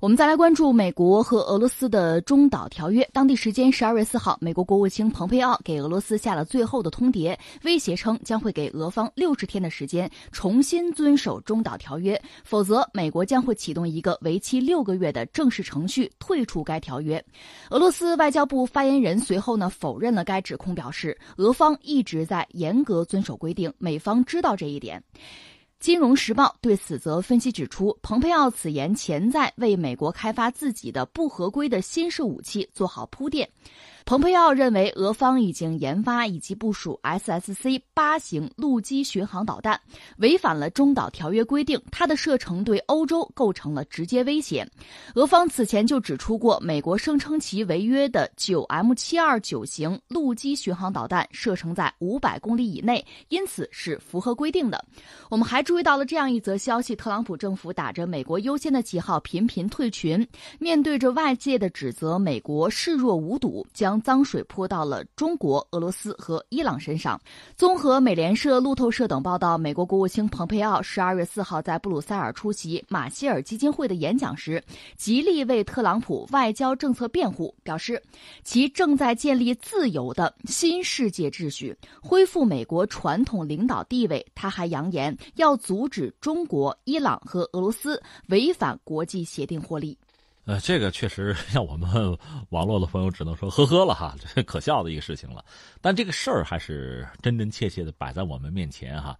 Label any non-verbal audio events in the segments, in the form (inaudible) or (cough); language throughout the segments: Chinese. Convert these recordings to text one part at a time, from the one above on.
我们再来关注美国和俄罗斯的中导条约。当地时间十二月四号，美国国务卿蓬佩奥给俄罗斯下了最后的通牒，威胁称将会给俄方六十天的时间重新遵守中导条约，否则美国将会启动一个为期六个月的正式程序退出该条约。俄罗斯外交部发言人随后呢否认了该指控，表示俄方一直在严格遵守规定，美方知道这一点。金融时报对此则分析指出，蓬佩奥此言潜在为美国开发自己的不合规的新式武器做好铺垫。蓬佩奥认为，俄方已经研发以及部署 SSC 八型陆基巡航导弹，违反了中导条约规定。它的射程对欧洲构成了直接威胁。俄方此前就指出过，美国声称其违约的九 M 七二九型陆基巡航导弹射程在五百公里以内，因此是符合规定的。我们还注意到了这样一则消息：特朗普政府打着美国优先的旗号频频退群，面对着外界的指责，美国视若无睹，将。将脏水泼到了中国、俄罗斯和伊朗身上。综合美联社、路透社等报道，美国国务卿蓬佩奥十二月四号在布鲁塞尔出席马歇尔基金会的演讲时，极力为特朗普外交政策辩护，表示其正在建立自由的新世界秩序，恢复美国传统领导地位。他还扬言要阻止中国、伊朗和俄罗斯违反国际协定获利。呃，这个确实 (laughs) 让我们网络的朋友只能说呵呵了哈，这可笑的一个事情了。但这个事儿还是真真切切的摆在我们面前哈。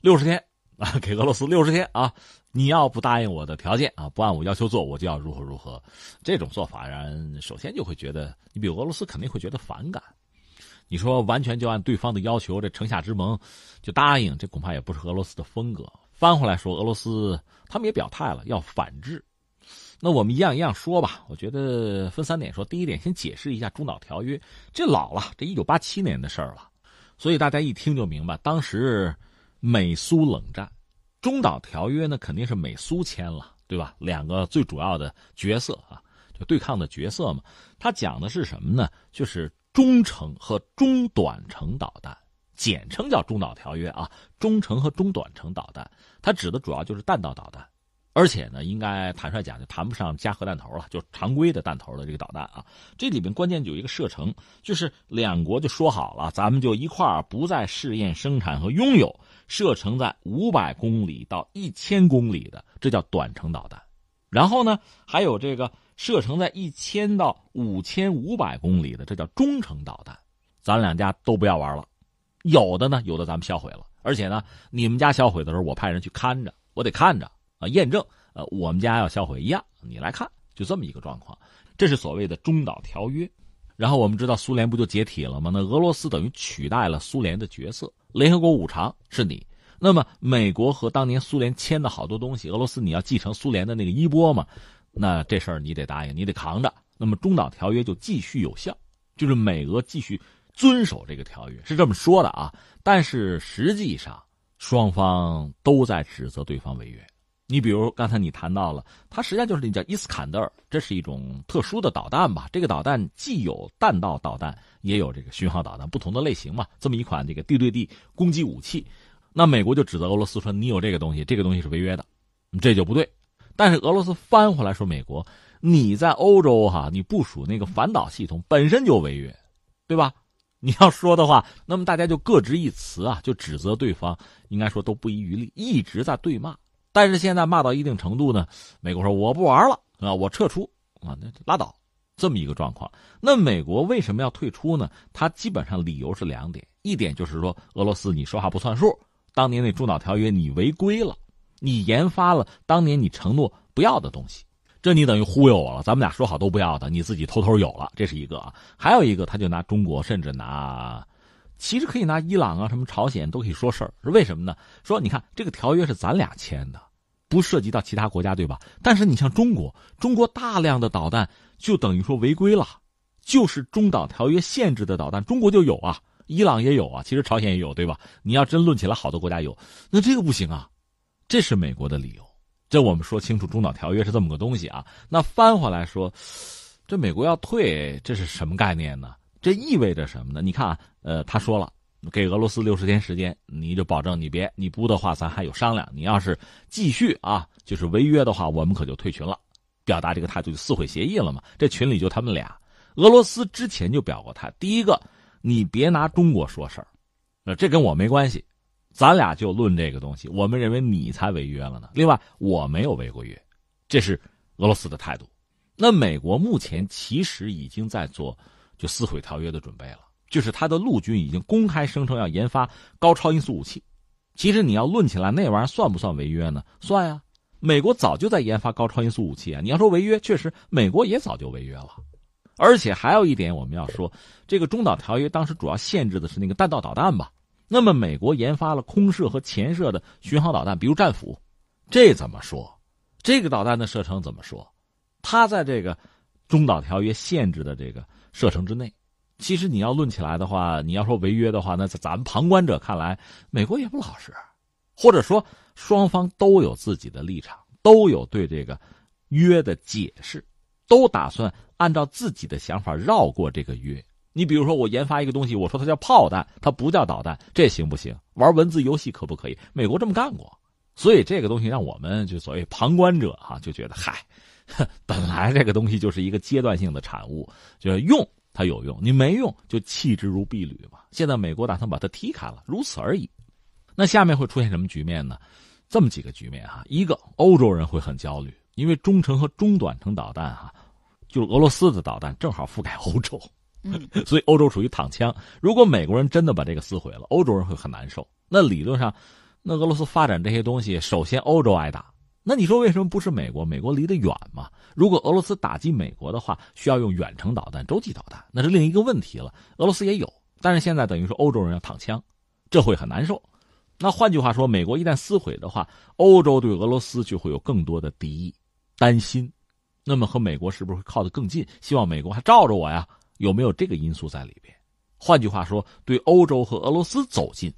六十天啊，给俄罗斯六十天啊，你要不答应我的条件啊，不按我要求做，我就要如何如何。这种做法让人首先就会觉得，你比俄罗斯肯定会觉得反感。你说完全就按对方的要求，这城下之盟就答应，这恐怕也不是俄罗斯的风格。翻回来说，俄罗斯他们也表态了，要反制。那我们一样一样说吧。我觉得分三点说。第一点，先解释一下中导条约，这老了，这一九八七年的事儿了，所以大家一听就明白，当时美苏冷战，中导条约呢肯定是美苏签了，对吧？两个最主要的角色啊，就对抗的角色嘛。它讲的是什么呢？就是中程和中短程导弹，简称叫中导条约啊。中程和中短程导弹，它指的主要就是弹道导弹。而且呢，应该坦率讲，就谈不上加核弹头了，就常规的弹头的这个导弹啊。这里边关键就有一个射程，就是两国就说好了，咱们就一块儿不再试验生产和拥有射程在五百公里到一千公里的，这叫短程导弹。然后呢，还有这个射程在一千到五千五百公里的，这叫中程导弹。咱两家都不要玩了，有的呢，有的咱们销毁了。而且呢，你们家销毁的时候，我派人去看着，我得看着。啊，验证，呃，我们家要销毁一样，你来看，就这么一个状况，这是所谓的中导条约。然后我们知道苏联不就解体了吗？那俄罗斯等于取代了苏联的角色，联合国五常是你。那么美国和当年苏联签的好多东西，俄罗斯你要继承苏联的那个衣钵嘛？那这事儿你得答应，你得扛着。那么中导条约就继续有效，就是美俄继续遵守这个条约，是这么说的啊。但是实际上双方都在指责对方违约。你比如刚才你谈到了，它实际上就是那叫伊斯坎德尔，这是一种特殊的导弹吧？这个导弹既有弹道导弹，也有这个巡航导弹，不同的类型嘛。这么一款这个地对地攻击武器，那美国就指责俄罗斯说你有这个东西，这个东西是违约的，这就不对。但是俄罗斯翻回来说，美国你在欧洲哈，你部署那个反导系统本身就违约，对吧？(laughs) 你要说的话，那么大家就各执一词啊，就指责对方，应该说都不遗余力，一直在对骂。但是现在骂到一定程度呢，美国说我不玩了啊，我撤出啊，那拉倒，这么一个状况。那美国为什么要退出呢？它基本上理由是两点，一点就是说俄罗斯你说话不算数，当年那中导条约你违规了，你研发了当年你承诺不要的东西，这你等于忽悠我了。咱们俩说好都不要的，你自己偷偷有了，这是一个啊。还有一个，他就拿中国，甚至拿。其实可以拿伊朗啊，什么朝鲜都可以说事儿，是为什么呢？说你看这个条约是咱俩签的，不涉及到其他国家，对吧？但是你像中国，中国大量的导弹就等于说违规了，就是中导条约限制的导弹，中国就有啊，伊朗也有啊，其实朝鲜也有，对吧？你要真论起来，好多国家有，那这个不行啊，这是美国的理由。这我们说清楚，中导条约是这么个东西啊。那翻回来说，这美国要退，这是什么概念呢？这意味着什么呢？你看啊，呃，他说了，给俄罗斯六十天时间，你就保证你别，你不的话，咱还有商量。你要是继续啊，就是违约的话，我们可就退群了。表达这个态度，就撕毁协议了嘛。这群里就他们俩，俄罗斯之前就表过态。第一个，你别拿中国说事儿，那这跟我没关系，咱俩就论这个东西。我们认为你才违约了呢。另外，我没有违过约，这是俄罗斯的态度。那美国目前其实已经在做就撕毁条约的准备了，就是他的陆军已经公开声称要研发高超音速武器。其实你要论起来，那玩意儿算不算违约呢？算呀，美国早就在研发高超音速武器啊。你要说违约，确实美国也早就违约了。而且还有一点我们要说，这个中导条约当时主要限制的是那个弹道导弹吧？那么美国研发了空射和潜射的巡航导弹，比如战斧，这怎么说？这个导弹的射程怎么说？它在这个中导条约限制的这个射程之内，其实你要论起来的话，你要说违约的话，那在咱们旁观者看来，美国也不老实，或者说双方都有自己的立场，都有对这个约的解释，都打算按照自己的想法绕过这个约。你比如说，我研发一个东西，我说它叫炮弹，它不叫导弹，这行不行？玩文字游戏可不可以？美国这么干过，所以这个东西让我们就所谓旁观者哈就觉得嗨。(laughs) 本来这个东西就是一个阶段性的产物，就是用它有用，你没用就弃之如敝履嘛。现在美国打算把它踢开了，如此而已。那下面会出现什么局面呢？这么几个局面啊，一个欧洲人会很焦虑，因为中程和中短程导弹哈，就是俄罗斯的导弹正好覆盖欧洲，(laughs) 所以欧洲属于躺枪。如果美国人真的把这个撕毁了，欧洲人会很难受。那理论上，那俄罗斯发展这些东西，首先欧洲挨打。那你说为什么不是美国？美国离得远嘛。如果俄罗斯打击美国的话，需要用远程导弹、洲际导弹，那是另一个问题了。俄罗斯也有，但是现在等于说欧洲人要躺枪，这会很难受。那换句话说，美国一旦撕毁的话，欧洲对俄罗斯就会有更多的敌意、担心。那么和美国是不是会靠得更近？希望美国还罩着我呀？有没有这个因素在里边？换句话说，对欧洲和俄罗斯走近，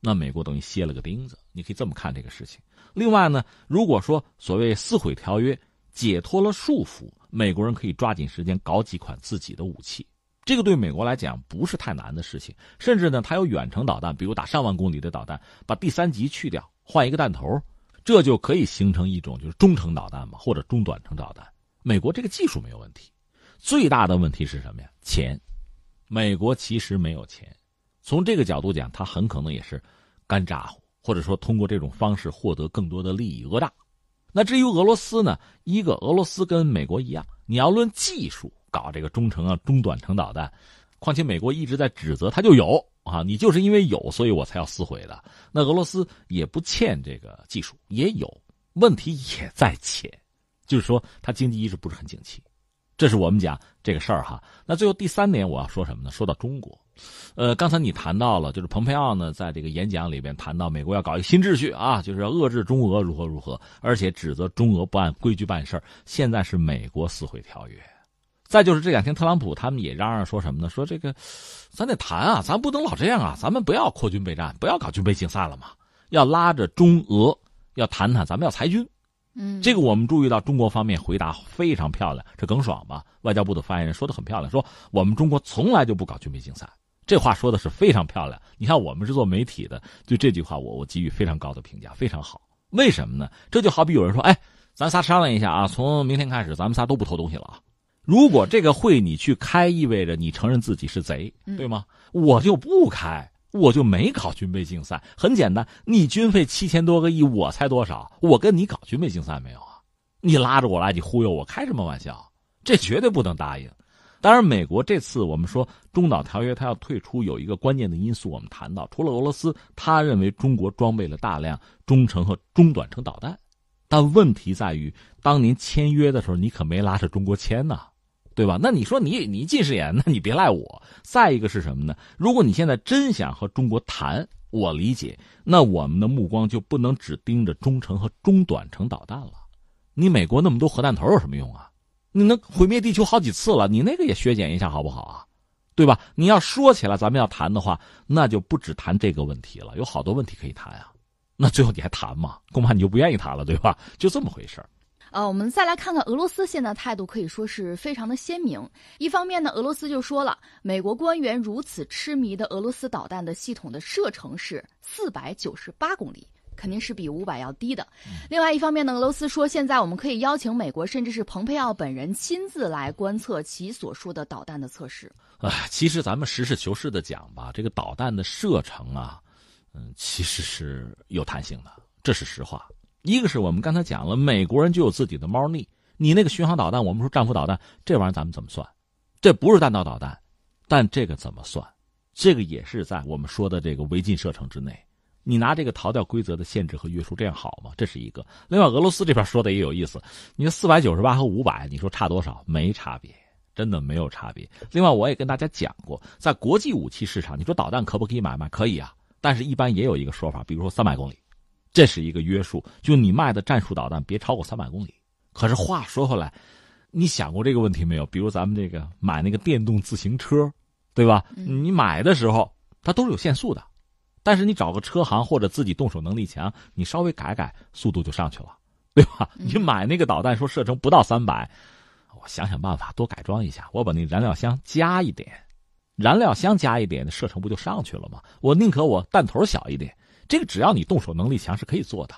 那美国等于歇了个钉子。你可以这么看这个事情。另外呢，如果说所谓撕毁条约解脱了束缚，美国人可以抓紧时间搞几款自己的武器，这个对美国来讲不是太难的事情。甚至呢，它有远程导弹，比如打上万公里的导弹，把第三级去掉，换一个弹头，这就可以形成一种就是中程导弹嘛，或者中短程导弹。美国这个技术没有问题，最大的问题是什么呀？钱。美国其实没有钱，从这个角度讲，它很可能也是干咋呼。或者说通过这种方式获得更多的利益讹诈，那至于俄罗斯呢？一个俄罗斯跟美国一样，你要论技术搞这个中程啊、中短程导弹，况且美国一直在指责他就有啊，你就是因为有，所以我才要撕毁的。那俄罗斯也不欠这个技术，也有问题也在钱，就是说他经济一直不是很景气。这是我们讲这个事儿哈。那最后第三点我要说什么呢？说到中国。呃，刚才你谈到了，就是蓬佩奥呢，在这个演讲里边谈到美国要搞一个新秩序啊，就是要遏制中俄如何如何，而且指责中俄不按规矩办事现在是美国撕毁条约，再就是这两天特朗普他们也嚷嚷说什么呢？说这个，咱得谈啊，咱不能老这样啊，咱们不要扩军备战，不要搞军备竞赛了嘛，要拉着中俄要谈谈，咱们要裁军。嗯，这个我们注意到中国方面回答非常漂亮，这耿爽吧，外交部的发言人说的很漂亮，说我们中国从来就不搞军备竞赛。这话说的是非常漂亮。你看，我们是做媒体的，对这句话我我给予非常高的评价，非常好。为什么呢？这就好比有人说：“哎，咱仨商量一下啊，从明天开始，咱们仨都不偷东西了啊。”如果这个会你去开，意味着你承认自己是贼，对吗？我就不开，我就没搞军备竞赛。很简单，你军费七千多个亿，我才多少？我跟你搞军备竞赛没有啊？你拉着我来，你忽悠我，开什么玩笑？这绝对不能答应。当然，美国这次我们说中导条约，它要退出，有一个关键的因素，我们谈到，除了俄罗斯，他认为中国装备了大量中程和中短程导弹，但问题在于，当年签约的时候，你可没拉着中国签呐，对吧？那你说你你近视眼，那你别赖我。再一个是什么呢？如果你现在真想和中国谈，我理解，那我们的目光就不能只盯着中程和中短程导弹了。你美国那么多核弹头有什么用啊？你能毁灭地球好几次了，你那个也削减一下好不好啊？对吧？你要说起来，咱们要谈的话，那就不只谈这个问题了，有好多问题可以谈啊。那最后你还谈吗？恐怕你就不愿意谈了，对吧？就这么回事儿。呃，我们再来看看俄罗斯现在态度可以说是非常的鲜明。一方面呢，俄罗斯就说了，美国官员如此痴迷的俄罗斯导弹的系统的射程是四百九十八公里。肯定是比五百要低的。另外一方面呢，俄罗斯说现在我们可以邀请美国，甚至是蓬佩奥本人亲自来观测其所说的导弹的测试。哎，其实咱们实事求是的讲吧，这个导弹的射程啊，嗯，其实是有弹性的，这是实话。一个是我们刚才讲了，美国人就有自己的猫腻。你那个巡航导弹，我们说战斧导弹，这玩意儿咱们怎么算？这不是弹道导弹，但这个怎么算？这个也是在我们说的这个违禁射程之内。你拿这个逃掉规则的限制和约束，这样好吗？这是一个。另外，俄罗斯这边说的也有意思，你说四百九十八和五百，你说差多少？没差别。真的没有差别。另外，我也跟大家讲过，在国际武器市场，你说导弹可不可以买卖？可以啊，但是一般也有一个说法，比如说三百公里，这是一个约束，就你卖的战术导弹别超过三百公里。可是话说回来，你想过这个问题没有？比如咱们这个买那个电动自行车，对吧？你买的时候它都是有限速的，但是你找个车行或者自己动手能力强，你稍微改改，速度就上去了，对吧？你买那个导弹说射程不到三百。我想想办法多改装一下，我把那燃料箱加一点，燃料箱加一点，射程不就上去了吗？我宁可我弹头小一点，这个只要你动手能力强是可以做的，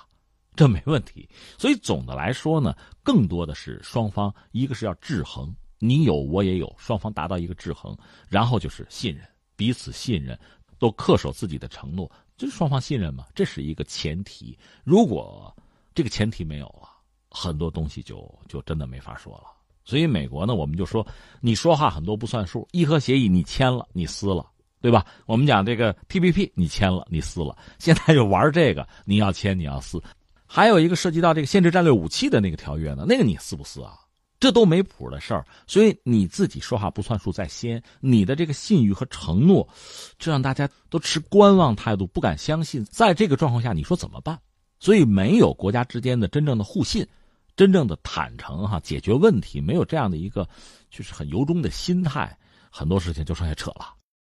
这没问题。所以总的来说呢，更多的是双方一个是要制衡，你有我也有，双方达到一个制衡，然后就是信任，彼此信任，都恪守自己的承诺，就是双方信任嘛，这是一个前提。如果这个前提没有了，很多东西就就真的没法说了。所以美国呢，我们就说，你说话很多不算数。伊核协议你签了，你撕了，对吧？我们讲这个 T P P 你签了，你撕了。现在又玩这个，你要签你要撕。还有一个涉及到这个限制战略武器的那个条约呢，那个你撕不撕啊？这都没谱的事儿。所以你自己说话不算数在先，你的这个信誉和承诺，这让大家都持观望态度，不敢相信。在这个状况下，你说怎么办？所以没有国家之间的真正的互信。真正的坦诚哈，解决问题没有这样的一个，就是很由衷的心态，很多事情就剩下扯了。